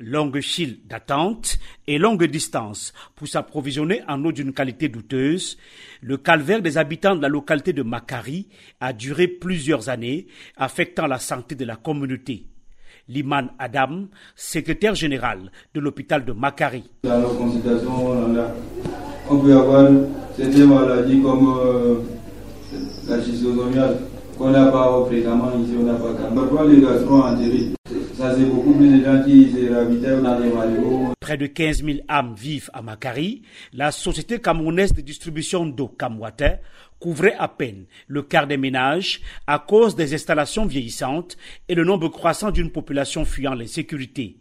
Longue file d'attente et longue distance pour s'approvisionner en eau d'une qualité douteuse, le calvaire des habitants de la localité de Makari a duré plusieurs années, affectant la santé de la communauté. Liman Adam, secrétaire général de l'hôpital de Makari. Dans nos consultations, on, peut avoir certaines maladies comme euh, la qu'on n'a pas fréquemment ici, on n'a pas les Près de 15 000 âmes vivent à Makari. La société camerounaise de distribution d'eau Kamwate couvrait à peine le quart des ménages à cause des installations vieillissantes et le nombre croissant d'une population fuyant l'insécurité.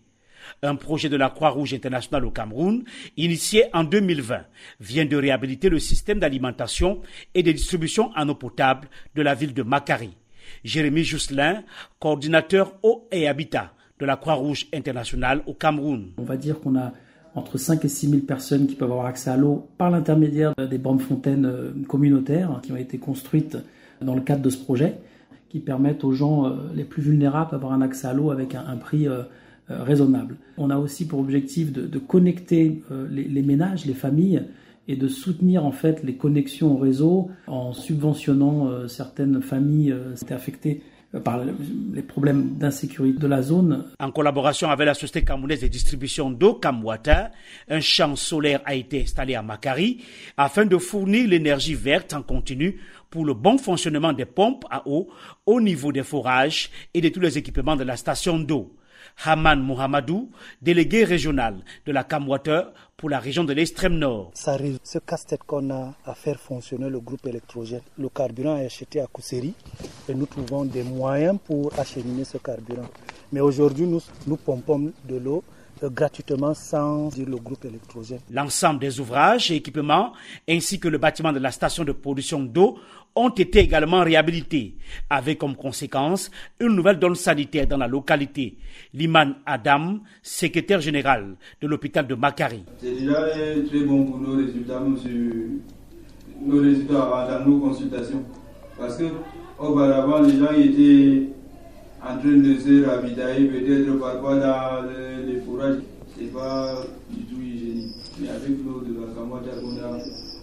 Un projet de la Croix-Rouge internationale au Cameroun, initié en 2020, vient de réhabiliter le système d'alimentation et de distribution en eau potable de la ville de Makari. Jérémy Jousselin, coordinateur eau et habitat de la Croix-Rouge internationale au Cameroun. On va dire qu'on a entre 5 et 6 000 personnes qui peuvent avoir accès à l'eau par l'intermédiaire des bornes fontaines euh, communautaires qui ont été construites dans le cadre de ce projet, qui permettent aux gens euh, les plus vulnérables d'avoir un accès à l'eau avec un, prix euh, raisonnable. On a aussi pour objectif de, connecter les ménages, les familles, et de soutenir en fait les connexions au réseau en subventionnant certaines familles affectées par les problèmes d'insécurité de la zone. En collaboration avec la Société camerounaise de distribution d'eau Camwata, un champ solaire a été installé à Makari afin de fournir l'énergie verte en continu pour le bon fonctionnement des pompes à eau au niveau des forages et de tous les équipements de la station d'eau. Haman Mohamedou, délégué régional de la Camwater pour la région de l'extrême nord. Ça arrive, ce casse-tête qu'on a à faire fonctionner le groupe électrogène. Le carburant est acheté à Kousseri et nous trouvons des moyens pour acheminer ce carburant. Mais aujourd'hui, nous, nous pompons de l'eau euh, gratuitement sans dire le groupe électrogène. L'ensemble des ouvrages et équipements ainsi que le bâtiment de la station de production d'eau ont été également réhabilités, avec comme conséquence une nouvelle donne sanitaire dans la localité. Liman Adam, secrétaire général de l'hôpital de Makari. C'est déjà très bon pour nos résultats, nos résultats dans nos consultations. Parce que auparavant, les gens étaient en train de se ravitailler, peut-être parfois dans les fourrages. Ce n'est pas du tout hygiénique. Mais avec l'eau de la Kamata qu'on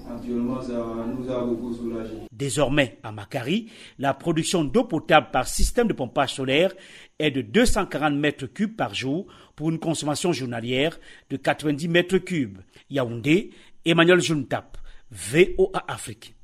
Actuellement, ça nous a beaucoup soulagé. Désormais, à Macari, la production d'eau potable par système de pompage solaire est de 240 mètres cubes par jour pour une consommation journalière de 90 mètres cubes. Yaoundé, Emmanuel Juntap, VOA Afrique.